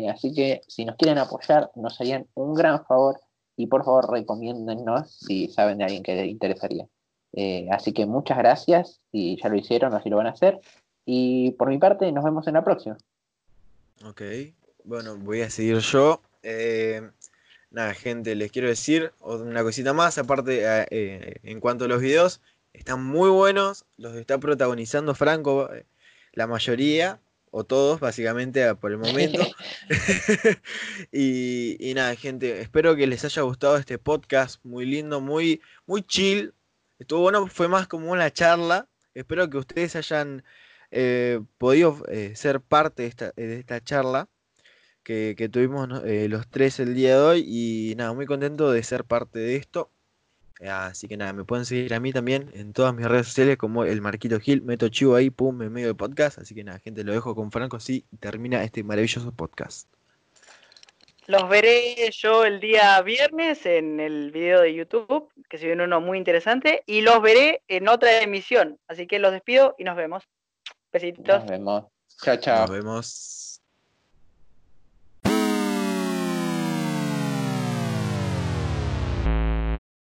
así que si nos quieren apoyar, nos harían un gran favor y por favor recomiéndennos si saben de alguien que les interesaría. así que muchas gracias si ya lo hicieron o si lo van a hacer. Y por mi parte, nos vemos en la próxima. Ok, bueno, voy a seguir yo. Eh, nada, gente, les quiero decir una cosita más. Aparte, eh, eh, en cuanto a los videos, están muy buenos. Los está protagonizando Franco, la mayoría. o todos, básicamente, por el momento. <laughs> <laughs> y, y, nada, gente, espero que les haya gustado este podcast, muy lindo, muy, muy chill. Estuvo bueno, fue más como una charla. Espero que ustedes hayan eh, podido eh, ser parte de esta, de esta charla que, que tuvimos eh, los tres el día de hoy. Y nada, muy contento de ser parte de esto. Así que nada, me pueden seguir a mí también en todas mis redes sociales como el Marquito Gil. Meto chivo ahí, pum, en medio del podcast. Así que nada, gente, lo dejo con Franco así termina este maravilloso podcast. Los veré yo el día viernes en el video de YouTube, que se viene uno muy interesante, y los veré en otra emisión. Así que los despido y nos vemos. Besitos. Nos vemos. Chao, chao. Nos vemos.